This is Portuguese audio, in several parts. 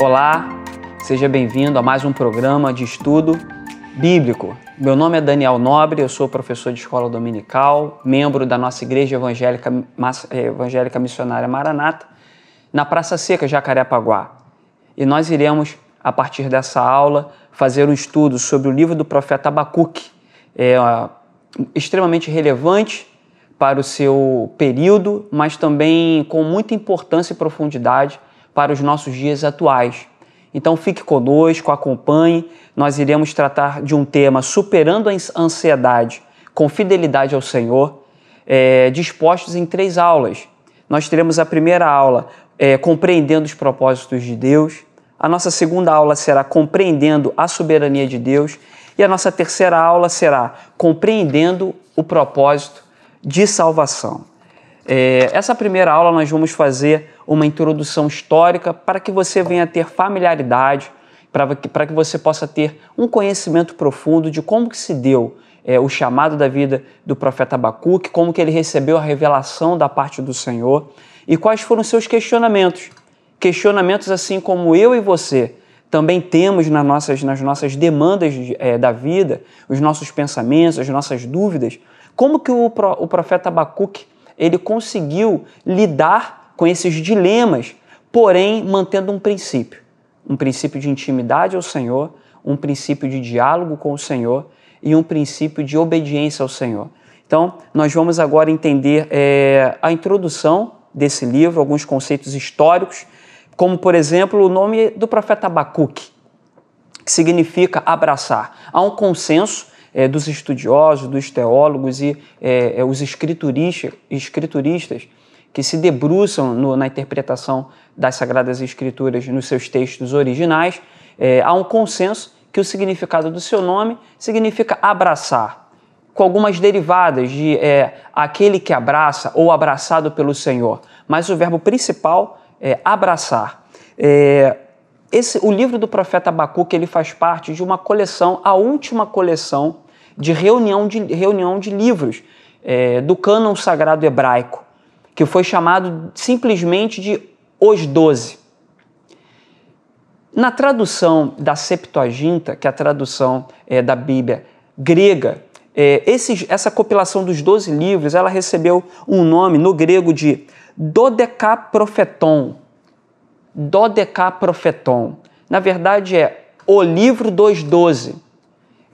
Olá, seja bem-vindo a mais um programa de estudo bíblico. Meu nome é Daniel Nobre, eu sou professor de escola dominical, membro da nossa Igreja Evangélica, eh, Evangélica Missionária Maranata, na Praça Seca, Jacarepaguá. E nós iremos, a partir dessa aula, fazer um estudo sobre o livro do profeta Abacuque, é, extremamente relevante para o seu período, mas também com muita importância e profundidade para os nossos dias atuais. Então fique conosco, acompanhe. Nós iremos tratar de um tema superando a ansiedade com fidelidade ao Senhor, é, dispostos em três aulas. Nós teremos a primeira aula é, compreendendo os propósitos de Deus. A nossa segunda aula será compreendendo a soberania de Deus. E a nossa terceira aula será compreendendo o propósito de salvação. É, essa primeira aula nós vamos fazer uma introdução histórica para que você venha ter familiaridade, para que, para que você possa ter um conhecimento profundo de como que se deu é, o chamado da vida do profeta Abacuque, como que ele recebeu a revelação da parte do Senhor e quais foram seus questionamentos. Questionamentos assim como eu e você também temos nas nossas, nas nossas demandas é, da vida, os nossos pensamentos, as nossas dúvidas, como que o, o profeta Abacuque ele conseguiu lidar com esses dilemas, porém mantendo um princípio, um princípio de intimidade ao Senhor, um princípio de diálogo com o Senhor e um princípio de obediência ao Senhor. Então, nós vamos agora entender é, a introdução desse livro, alguns conceitos históricos, como, por exemplo, o nome do profeta Abacuque, que significa abraçar. Há um consenso é, dos estudiosos, dos teólogos e é, é, os escrituristas, escrituristas que se debruçam no, na interpretação das Sagradas Escrituras nos seus textos originais, é, há um consenso que o significado do seu nome significa abraçar, com algumas derivadas de é, aquele que abraça ou abraçado pelo Senhor, mas o verbo principal é abraçar. É, esse, o livro do profeta Abacuque ele faz parte de uma coleção, a última coleção de reunião de, reunião de livros é, do cânon sagrado hebraico, que foi chamado simplesmente de Os Doze. Na tradução da Septuaginta, que é a tradução é, da Bíblia grega, é, esses, essa compilação dos doze livros, ela recebeu um nome no grego de Dodecaprofeton, Dodecaprofeton. Na verdade é o livro dos doze.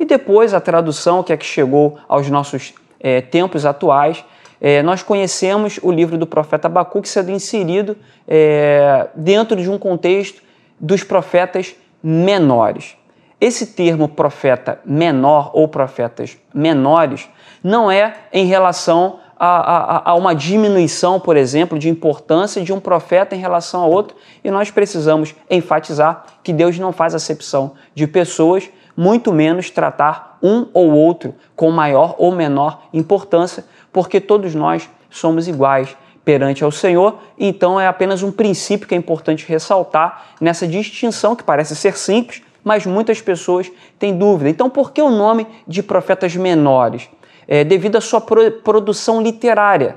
E depois a tradução que é que chegou aos nossos é, tempos atuais, é, nós conhecemos o livro do profeta Abacuque sendo inserido é, dentro de um contexto dos profetas menores. Esse termo profeta menor ou profetas menores não é em relação a, a, a, uma diminuição, por exemplo, de importância de um profeta em relação a outro, e nós precisamos enfatizar que Deus não faz acepção de pessoas, muito menos tratar um ou outro com maior ou menor importância, porque todos nós somos iguais perante ao Senhor, então é apenas um princípio que é importante ressaltar nessa distinção que parece ser simples, mas muitas pessoas têm dúvida. Então, por que o nome de profetas menores? é, devido à sua pro, produção literária.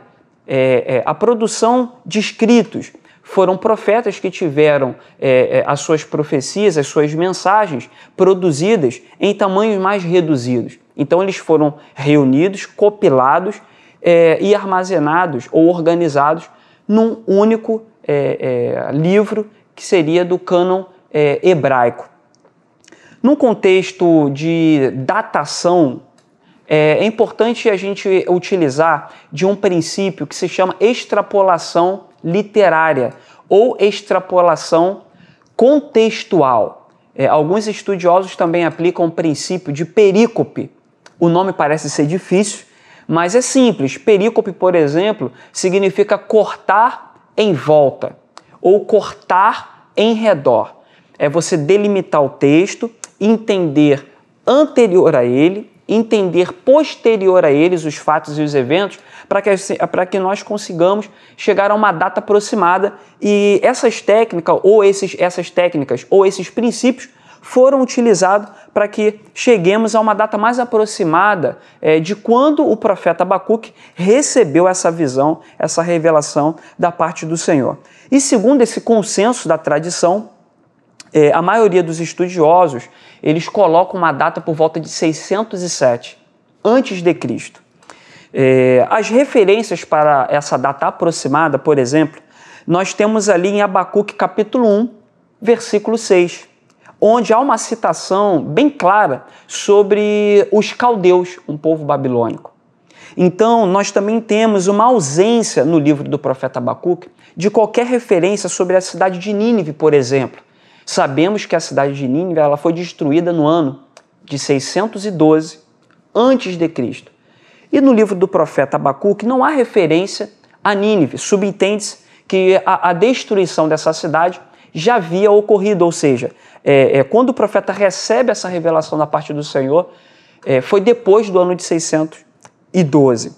É, é, a produção de escritos. Foram profetas que tiveram é, é, as suas profecias, as suas mensagens produzidas em tamanhos mais reduzidos. Então, eles foram reunidos, copilados é, e armazenados ou organizados num único livro que seria do cânon hebraico. Num contexto de datação é, é importante a gente utilizar de um princípio que se chama extrapolação literária ou extrapolação contextual. É, alguns estudiosos também aplicam o princípio de perícope. O nome parece ser difícil, mas é simples. Perícope, por exemplo, significa cortar em volta ou cortar em redor. É você delimitar o texto, entender anterior a ele entender posterior a eles os fatos e os eventos, para que, para que nós consigamos chegar a uma data aproximada e essas técnicas ou esses, essas técnicas ou esses princípios foram utilizados para que cheguemos a uma data mais aproximada é, de quando o profeta Abacuque recebeu essa visão, essa revelação da parte do Senhor. E segundo esse consenso da tradição, é, a maioria dos estudiosos eles colocam uma data por volta de 607 antes de Cristo. É, as referências para essa data aproximada, por exemplo, nós temos ali em Abacuque capítulo 1, versículo 6, onde há uma citação bem clara sobre os caldeus, um povo babilônico. Então, nós também temos uma ausência no livro do profeta Abacuque de qualquer referência sobre a cidade de Nínive, por exemplo. Sabemos que a cidade de Nínive ela foi destruída no ano de 612 antes de Cristo. E no livro do profeta Abacuque não há referência a Nínive. Subentende-se que a, a, destruição dessa cidade já havia ocorrido, ou seja, é, é, quando o profeta recebe essa revelação da parte do Senhor, é, foi depois do ano de 612.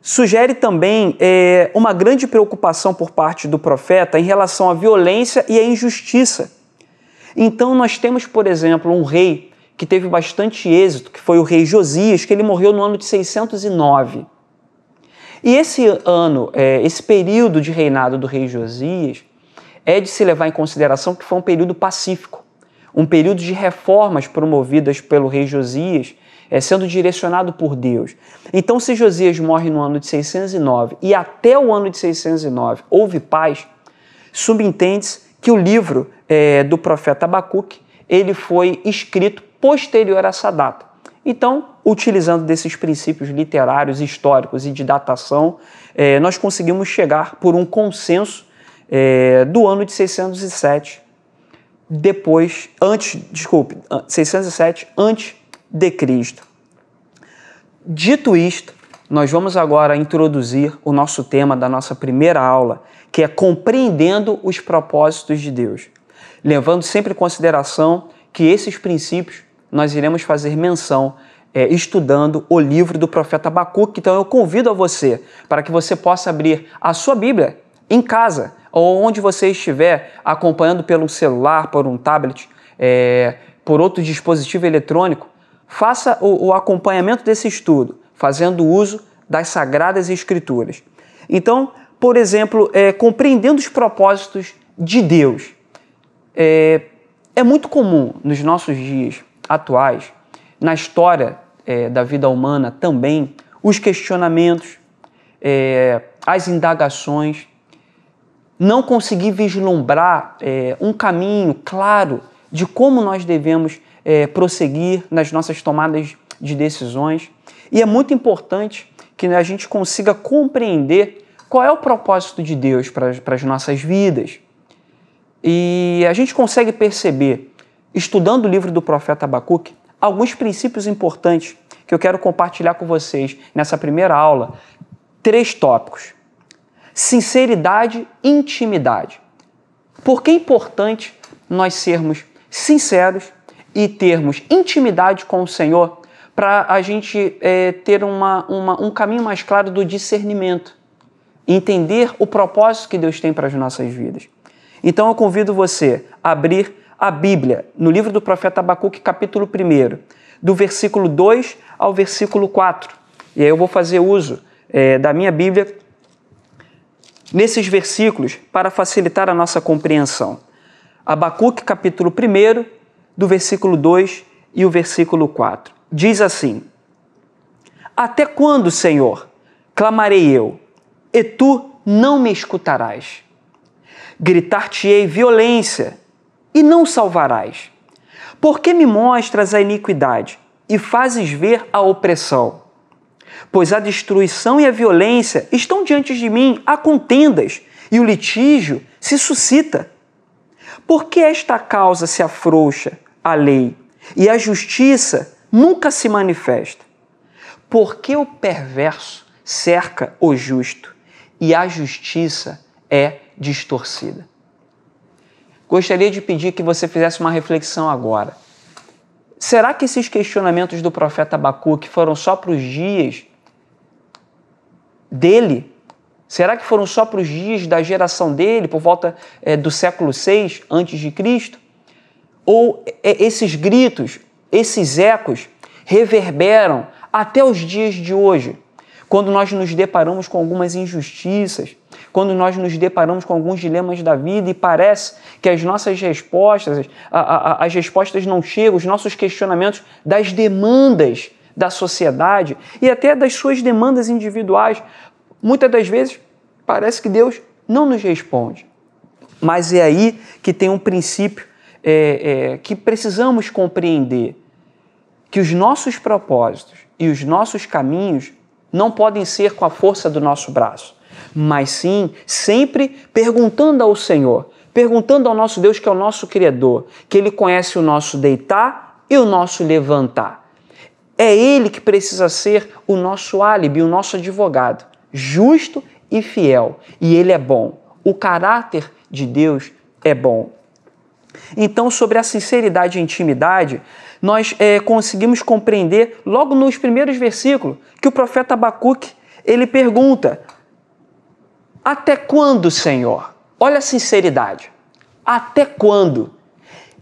Sugere também é, uma grande preocupação por parte do profeta em relação à violência e à injustiça. Então, nós temos, por exemplo, um rei que teve bastante êxito, que foi o rei Josias, que ele morreu no ano de 609. E esse ano, é, esse período de reinado do rei Josias, é de se levar em consideração que foi um período pacífico, um período de reformas promovidas pelo rei Josias, é, sendo direcionado por Deus. Então, se Josias morre no ano de 609 e até o ano de 609 houve paz, subentende-se que o livro é, do profeta Abacuque ele foi escrito posterior a essa data. Então, utilizando desses princípios literários, históricos e de datação, é, nós conseguimos chegar por um consenso é, do ano de 607, depois, antes, desculpe, 607 antes de Cristo. Dito isto, nós vamos agora introduzir o nosso tema da nossa primeira aula, que é compreendendo os propósitos de Deus, levando sempre em consideração que esses princípios nós iremos fazer menção é, estudando o livro do profeta Abacuque. Então eu convido a você para que você possa abrir a sua Bíblia em casa ou onde você estiver acompanhando pelo celular, por um tablet, é, por outro dispositivo eletrônico. Faça o, o acompanhamento desse estudo, fazendo uso das Sagradas Escrituras. Então, por exemplo, é, compreendendo os propósitos de Deus. É, é muito comum nos nossos dias atuais, na história é, da vida humana também, os questionamentos, é, as indagações, não conseguir vislumbrar é, um caminho claro de como nós devemos é, prosseguir nas nossas tomadas de decisões. E é muito importante que a gente consiga compreender qual é o propósito de Deus para as nossas vidas. E a gente consegue perceber estudando o livro do profeta Abacuque, alguns princípios importantes que eu quero compartilhar com vocês nessa primeira aula. Três tópicos: sinceridade intimidade. Por que é importante nós sermos sinceros e termos intimidade com o Senhor para a gente é, ter uma, uma, um caminho mais claro do discernimento, entender o propósito que Deus tem para as nossas vidas. Então eu convido você a abrir a Bíblia, no livro do profeta Abacuque, capítulo 1, do versículo 2 ao versículo 4. E aí eu vou fazer uso é, da minha Bíblia nesses versículos para facilitar a nossa compreensão. Abacuque, capítulo 1, do versículo 2 e o versículo 4. Diz assim: Até quando, Senhor, clamarei eu, e tu não me escutarás? Gritar-te-ei violência e não salvarás? Por que me mostras a iniquidade e fazes ver a opressão? Pois a destruição e a violência estão diante de mim a contendas, e o litígio se suscita. Por que esta causa se afrouxa a lei e a justiça nunca se manifesta? Porque o perverso cerca o justo e a justiça é distorcida. Gostaria de pedir que você fizesse uma reflexão agora. Será que esses questionamentos do profeta Abacuque foram só para os dias dele? Será que foram só para os dias da geração dele, por volta é, do século VI antes de Cristo? Ou é, esses gritos, esses ecos reverberam até os dias de hoje, quando nós nos deparamos com algumas injustiças, quando nós nos deparamos com alguns dilemas da vida e parece que as nossas respostas, a, a, as respostas não chegam, os nossos questionamentos das demandas da sociedade e até das suas demandas individuais, muitas das vezes parece que Deus não nos responde. Mas é aí que tem um princípio é, é, que precisamos compreender: que os nossos propósitos e os nossos caminhos não podem ser com a força do nosso braço, mas sim sempre perguntando ao Senhor, perguntando ao nosso Deus, que é o nosso Criador, que Ele conhece o nosso deitar e o nosso levantar. É Ele que precisa ser o nosso álibi, o nosso advogado, justo e fiel. E Ele é bom. O caráter de Deus é bom. Então, sobre a sinceridade e intimidade, nós é, conseguimos compreender logo nos primeiros versículos que o profeta Abacuque ele pergunta: Até quando, Senhor? Olha a sinceridade. Até quando?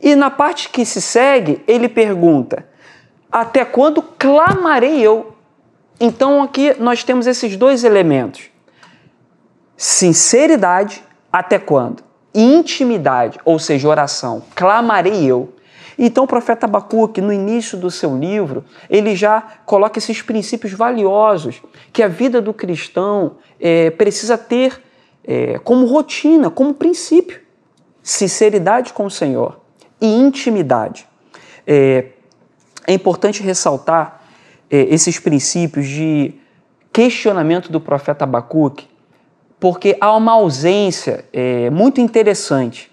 E na parte que se segue, ele pergunta: Até quando clamarei eu? Então aqui nós temos esses dois elementos: sinceridade, até quando? intimidade, ou seja, oração, clamarei eu. Então o profeta Abacuque, no início do seu livro, ele já coloca esses princípios valiosos que a vida do cristão é, precisa ter é, como rotina, como princípio. Sinceridade com o Senhor e intimidade. É, é importante ressaltar é, esses princípios de questionamento do profeta Abacuque, porque há uma ausência é, muito interessante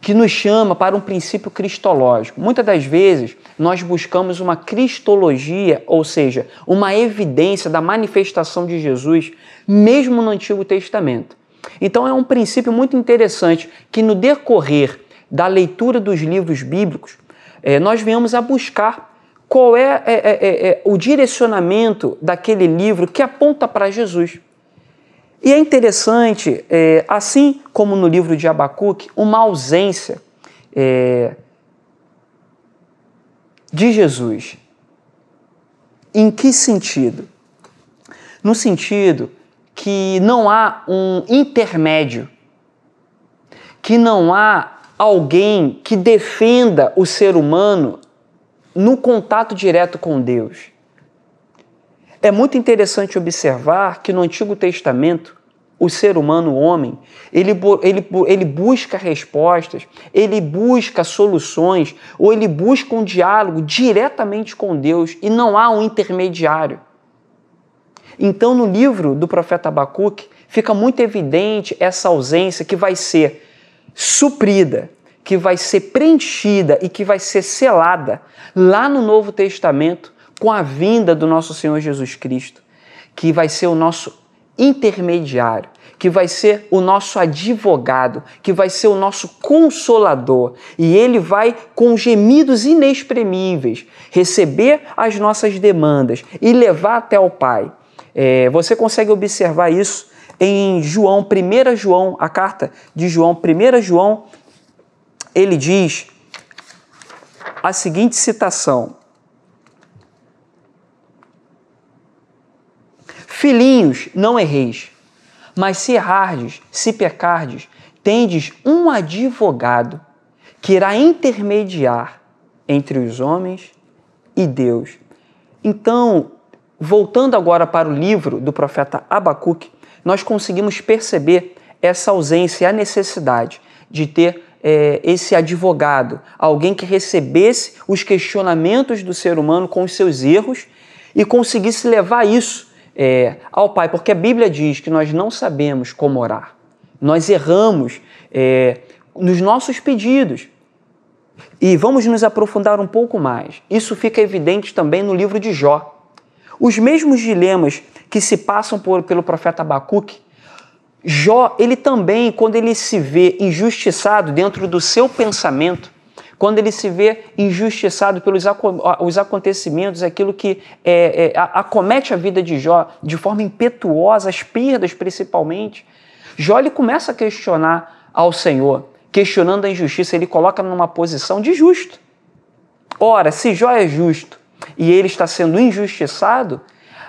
que nos chama para um princípio cristológico. Muitas das vezes nós buscamos uma cristologia, ou seja, uma evidência da manifestação de Jesus, mesmo no Antigo Testamento. Então é um princípio muito interessante que no decorrer da leitura dos livros bíblicos, é, nós venhamos a buscar qual é, é, é, é o direcionamento daquele livro que aponta para Jesus. E é interessante, é, assim como no livro de Abacuque, uma ausência é, de Jesus. Em que sentido? No sentido que não há um intermédio, que não há alguém que defenda o ser humano no contato direto com Deus. É muito interessante observar que no Antigo Testamento, o ser humano, o homem, ele, ele, ele busca respostas, ele busca soluções, ou ele busca um diálogo diretamente com Deus e não há um intermediário. Então, no livro do profeta Abacuque, fica muito evidente essa ausência que vai ser suprida, que vai ser preenchida e que vai ser selada lá no Novo Testamento com a vinda do nosso Senhor Jesus Cristo, que vai ser o nosso intermediário, que vai ser o nosso advogado, que vai ser o nosso consolador, e ele vai, com gemidos inexprimíveis, receber as nossas demandas e levar até o Pai. É, você consegue observar isso em João, 1 João, a carta de João, 1 João, ele diz a seguinte citação: Filhinhos, não erreis, mas se errardes, se pecardes, tendes um advogado que irá intermediar entre os homens e Deus. Então, voltando agora para o livro do profeta Abacuque, nós conseguimos perceber essa ausência a necessidade de ter é, esse advogado, alguém que recebesse os questionamentos do ser humano com os seus erros e conseguisse levar isso é, ao Pai, porque a Bíblia diz que nós não sabemos como orar. Nós erramos é, nos nossos pedidos. E vamos nos aprofundar um pouco mais. Isso fica evidente também no livro de Jó. Os mesmos dilemas que se passam por, pelo profeta Abacuque, Jó, ele também, quando ele se vê injustiçado dentro do seu pensamento, quando ele se vê injustiçado pelos os acontecimentos, aquilo que é, é, acomete a vida de Jó de forma impetuosa, as perdas principalmente, Jó ele começa a questionar ao Senhor, questionando a injustiça, ele coloca numa posição de justo. Ora, se Jó é justo e ele está sendo injustiçado,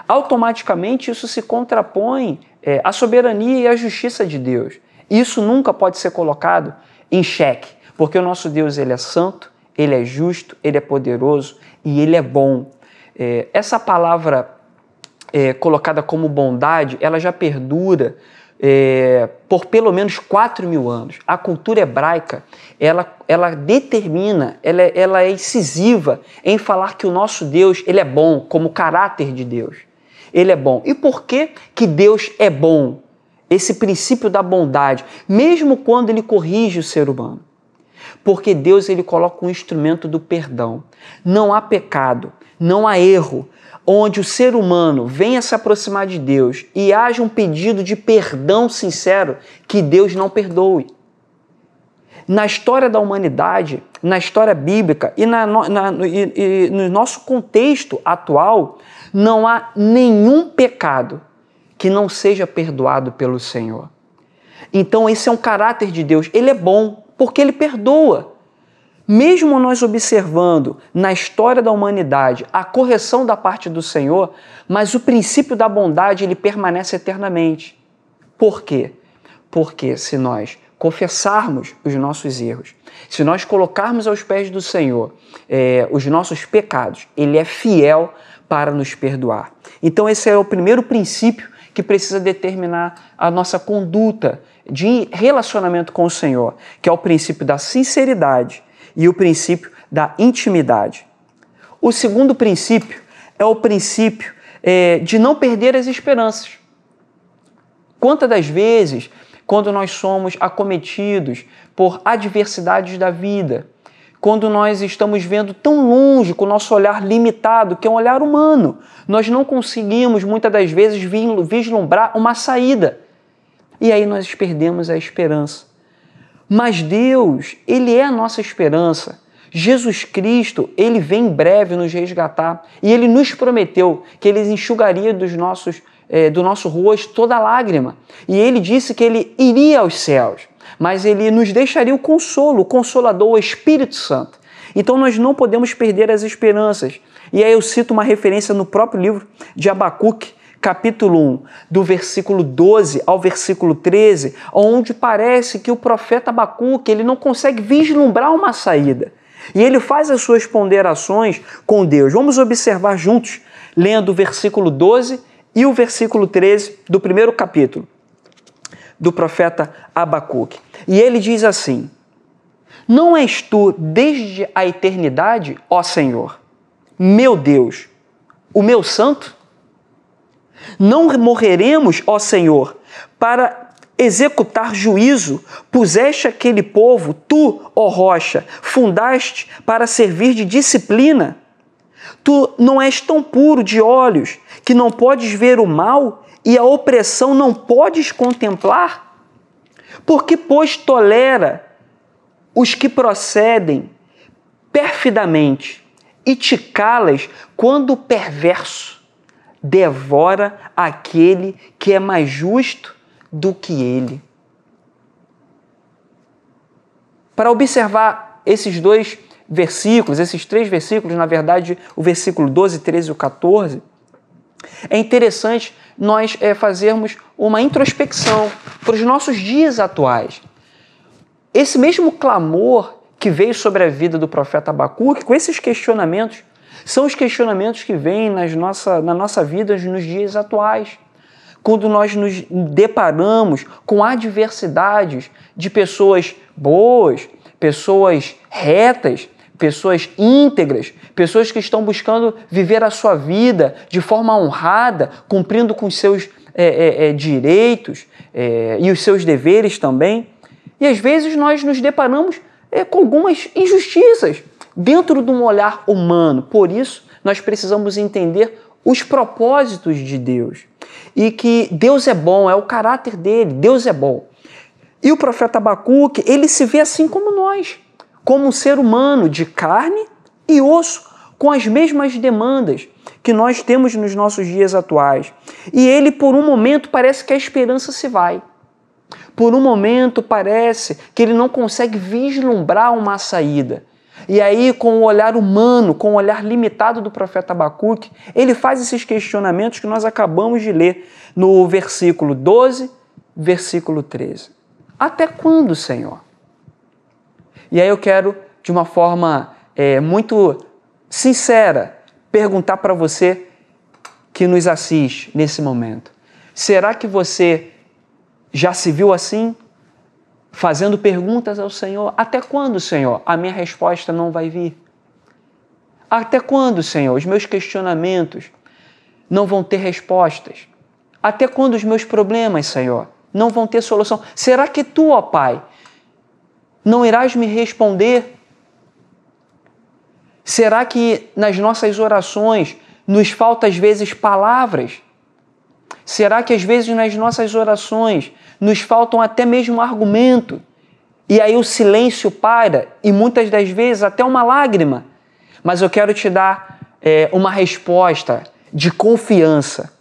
automaticamente isso se contrapõe é, à soberania e à justiça de Deus. Isso nunca pode ser colocado em xeque, porque o nosso Deus ele é santo, ele é justo, ele é poderoso e ele é bom. É, essa palavra é, colocada como bondade, ela já perdura é, por pelo menos 4 mil anos. A cultura hebraica, ela, ela determina, ela, ela é incisiva em falar que o nosso Deus, ele é bom, como caráter de Deus. Ele é bom. E por que que Deus é bom? Esse princípio da bondade, mesmo quando ele corrige o ser humano. Porque Deus ele coloca um instrumento do perdão. Não há pecado, não há erro, onde o ser humano venha se aproximar de Deus e haja um pedido de perdão sincero que Deus não perdoe. Na história da humanidade, na história bíblica e, na, na, e, e no nosso contexto atual, não há nenhum pecado que não seja perdoado pelo Senhor. Então, esse é um caráter de Deus. Ele é bom porque ele perdoa mesmo nós observando na história da humanidade a correção da parte do Senhor, mas o princípio da bondade ele permanece eternamente. Por quê? Porque se nós confessarmos os nossos erros, se nós colocarmos aos pés do Senhor é, os nossos pecados, Ele é fiel para nos perdoar. Então, esse é o primeiro princípio que precisa determinar a nossa conduta de relacionamento com o Senhor, que é o princípio da sinceridade e o princípio da intimidade. O segundo princípio é o princípio é, de não perder as esperanças. Quantas das vezes, quando nós somos acometidos por adversidades da vida, quando nós estamos vendo tão longe, com o nosso olhar limitado, que é um olhar humano, nós não conseguimos muitas das vezes vislumbrar uma saída. E aí nós perdemos a esperança. Mas Deus, Ele é a nossa esperança. Jesus Cristo, Ele vem em breve nos resgatar e Ele nos prometeu que Ele enxugaria dos nossos, eh, do nosso rosto toda lágrima. E Ele disse que Ele iria aos céus, mas Ele nos deixaria o consolo, o Consolador, o Espírito Santo. Então nós não podemos perder as esperanças. E aí eu cito uma referência no próprio livro de Abacuque, capítulo 1, do versículo 12 ao versículo 13, onde parece que o profeta Abacuque ele não consegue vislumbrar uma saída. E ele faz as suas ponderações com Deus. Vamos observar juntos, lendo o versículo 12 e o versículo 13 do primeiro capítulo do profeta Abacuque. E ele diz assim: Não és tu desde a eternidade, ó Senhor, meu Deus, o meu santo? Não morreremos, ó Senhor, para executar juízo. Puseste aquele povo, tu, ó rocha, fundaste para servir de disciplina. Tu não és tão puro de olhos que não podes ver o mal e a opressão não podes contemplar? Porque, pois, tolera os que procedem perfidamente e te calas quando o perverso devora aquele que é mais justo do que ele. Para observar esses dois versículos, esses três versículos, na verdade, o versículo 12, 13 e o 14, é interessante nós é, fazermos uma introspecção para os nossos dias atuais. Esse mesmo clamor que veio sobre a vida do profeta Abacuque, com esses questionamentos, são os questionamentos que vêm nas nossa, na nossa vida nos dias atuais. Quando nós nos deparamos com adversidades de pessoas boas, pessoas retas, pessoas íntegras, pessoas que estão buscando viver a sua vida de forma honrada, cumprindo com seus é, é, é, direitos é, e os seus deveres também. E às vezes nós nos deparamos é, com algumas injustiças, dentro de um olhar humano. Por isso, nós precisamos entender os propósitos de Deus e que Deus é bom, é o caráter dele, Deus é bom. E o profeta Abacuque, ele se vê assim como nós, como um ser humano de carne e osso, com as mesmas demandas que nós temos nos nossos dias atuais. E ele, por um momento, parece que a esperança se vai. Por um momento, parece que ele não consegue vislumbrar uma saída. E aí, com o olhar humano, com o olhar limitado do profeta Abacuque, ele faz esses questionamentos que nós acabamos de ler no versículo 12, versículo 13. Até quando, Senhor? E aí eu quero, de uma forma é, muito sincera, perguntar para você que nos assiste nesse momento: será que você já se viu assim? Fazendo perguntas ao Senhor: até quando, Senhor, a minha resposta não vai vir? Até quando, Senhor, os meus questionamentos não vão ter respostas? Até quando os meus problemas, Senhor, não vão ter solução? Será que tu, ó Pai, não irás me responder? Será que nas nossas orações nos falta às vezes palavras? Será que às vezes nas nossas orações nos faltam até mesmo argumento? E aí o silêncio para e muitas das vezes até uma lágrima. Mas eu quero te dar é, uma resposta de confiança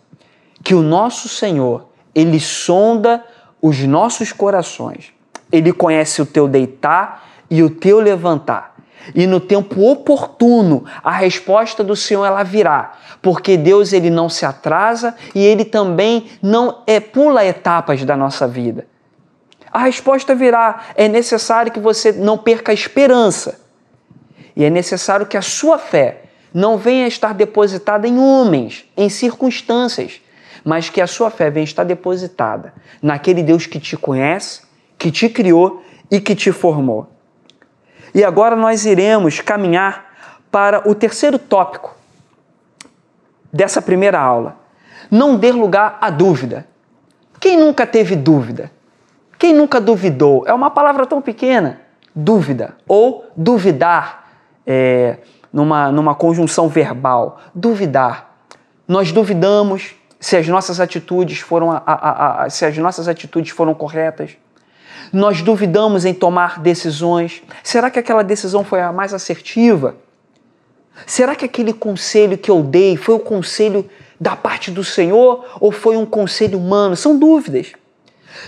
que o nosso Senhor ele sonda os nossos corações. Ele conhece o teu deitar e o teu levantar. E no tempo oportuno, a resposta do Senhor ela virá, porque Deus ele não se atrasa e ele também não é pula etapas da nossa vida. A resposta virá. É necessário que você não perca a esperança. E é necessário que a sua fé não venha estar depositada em homens, em circunstâncias, mas que a sua fé venha estar depositada naquele Deus que te conhece, que te criou e que te formou. E agora nós iremos caminhar para o terceiro tópico dessa primeira aula. Não dê lugar à dúvida. Quem nunca teve dúvida? Quem nunca duvidou? É uma palavra tão pequena. Dúvida ou duvidar, é, numa, numa conjunção verbal. Duvidar. Nós duvidamos se as nossas atitudes foram a, a, a, se as nossas atitudes foram corretas. Nós duvidamos em tomar decisões. Será que aquela decisão foi a mais assertiva? Será que aquele conselho que eu dei foi o conselho da parte do Senhor ou foi um conselho humano? São dúvidas.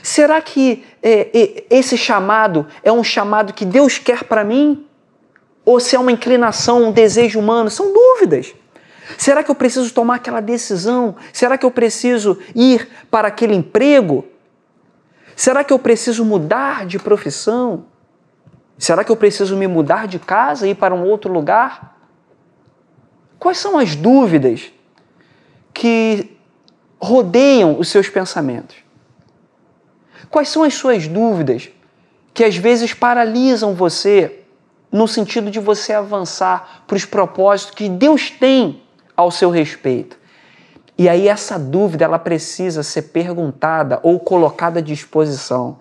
Será que é, é, esse chamado é um chamado que Deus quer para mim? Ou se é uma inclinação, um desejo humano? São dúvidas. Será que eu preciso tomar aquela decisão? Será que eu preciso ir para aquele emprego? Será que eu preciso mudar de profissão? Será que eu preciso me mudar de casa e ir para um outro lugar? Quais são as dúvidas que rodeiam os seus pensamentos? Quais são as suas dúvidas que às vezes paralisam você no sentido de você avançar para os propósitos que Deus tem ao seu respeito? E aí essa dúvida ela precisa ser perguntada ou colocada à disposição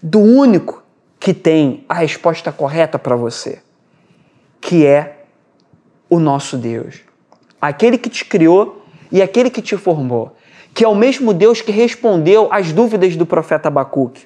do único que tem a resposta correta para você, que é o nosso Deus. Aquele que te criou e aquele que te formou, que é o mesmo Deus que respondeu às dúvidas do profeta Abacuque.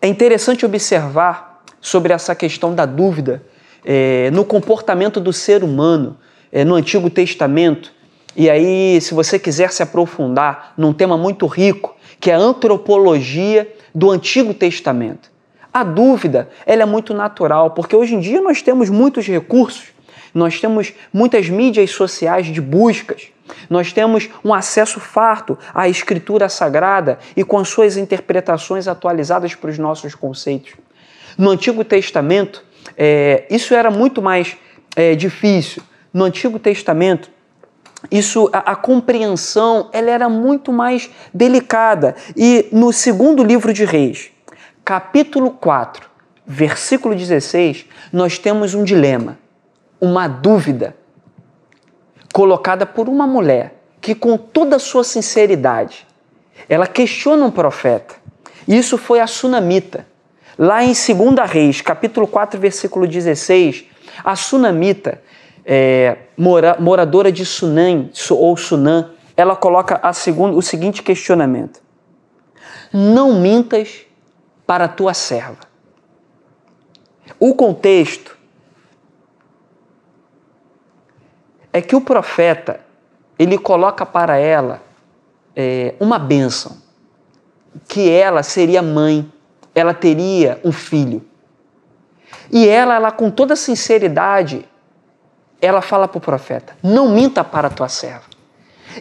É interessante observar sobre essa questão da dúvida é, no comportamento do ser humano é, no Antigo Testamento. E aí, se você quiser se aprofundar num tema muito rico, que é a antropologia do Antigo Testamento. A dúvida, ela é muito natural, porque hoje em dia nós temos muitos recursos, nós temos muitas mídias sociais de buscas, nós temos um acesso farto à escritura sagrada e com suas interpretações atualizadas para os nossos conceitos. No Antigo Testamento, é, isso era muito mais é, difícil, no Antigo Testamento, isso a, a, compreensão ela era muito mais delicada. E no segundo livro de Reis, capítulo 4, versículo 16, nós temos um dilema, uma dúvida colocada por uma mulher que com toda a sua sinceridade, ela questiona um profeta. Isso foi a sunamita. Lá em 2 Reis, capítulo 4, versículo 16, a sunamita, é, mora, moradora de Sunan ou Sunan, ela coloca a o seguinte questionamento: Não mintas para a tua serva. O contexto é que o profeta ele coloca para ela é, uma bênção, que ela seria mãe, ela teria um filho. E ela, ela com toda sinceridade, ela fala para o profeta: Não minta para a tua serva.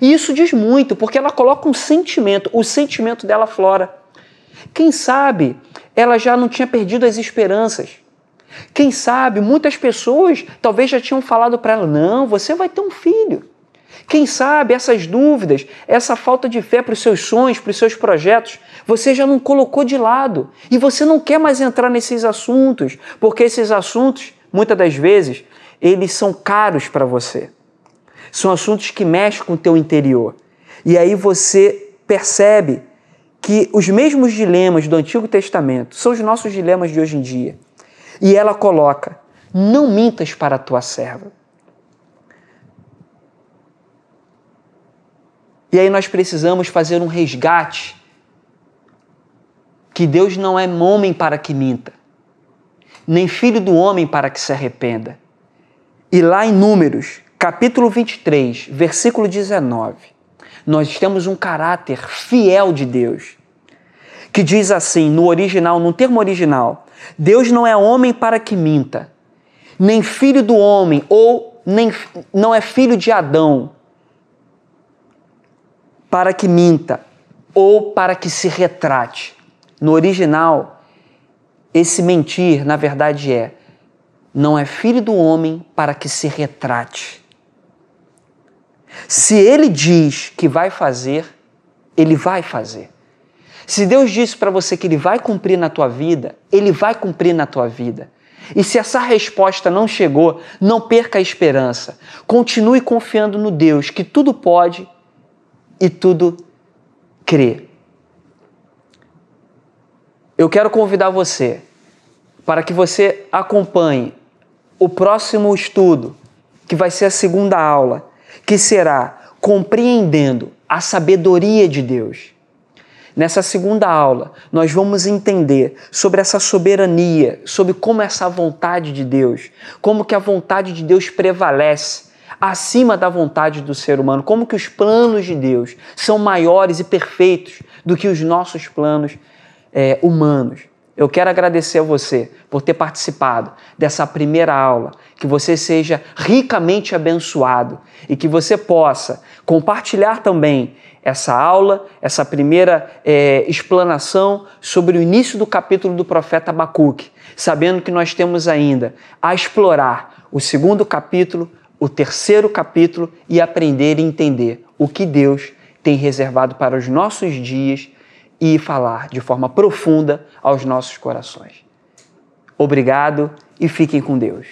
E isso diz muito, porque ela coloca um sentimento, o sentimento dela flora. Quem sabe ela já não tinha perdido as esperanças. Quem sabe muitas pessoas talvez já tinham falado para ela: Não, você vai ter um filho. Quem sabe essas dúvidas, essa falta de fé para os seus sonhos, para os seus projetos, você já não colocou de lado e você não quer mais entrar nesses assuntos, porque esses assuntos, muitas das vezes, eles são caros para você. São assuntos que mexem com o teu interior. E aí você percebe que os mesmos dilemas do Antigo Testamento são os nossos dilemas de hoje em dia. E ela coloca: não mintas para a tua serva. E aí nós precisamos fazer um resgate que Deus não é homem para que minta, nem filho do homem para que se arrependa. E lá em Números, capítulo 23, versículo 19, nós temos um caráter fiel de Deus, que diz assim, no original, no termo original, Deus não é homem para que minta, nem filho do homem, ou nem, não é filho de Adão para que minta, ou para que se retrate. No original, esse mentir, na verdade, é não é filho do homem para que se retrate. Se ele diz que vai fazer, ele vai fazer. Se Deus disse para você que ele vai cumprir na tua vida, ele vai cumprir na tua vida. E se essa resposta não chegou, não perca a esperança. Continue confiando no Deus que tudo pode e tudo crê. Eu quero convidar você para que você acompanhe o próximo estudo, que vai ser a segunda aula, que será compreendendo a sabedoria de Deus. Nessa segunda aula, nós vamos entender sobre essa soberania, sobre como essa vontade de Deus, como que a vontade de Deus prevalece acima da vontade do ser humano, como que os planos de Deus são maiores e perfeitos do que os nossos planos é, humanos. Eu quero agradecer a você por ter participado dessa primeira aula, que você seja ricamente abençoado e que você possa compartilhar também essa aula, essa primeira é, explanação sobre o início do capítulo do profeta Abacuque, sabendo que nós temos ainda a explorar o segundo capítulo, o terceiro capítulo e aprender e entender o que Deus tem reservado para os nossos dias e falar de forma profunda aos nossos corações. Obrigado e fiquem com Deus.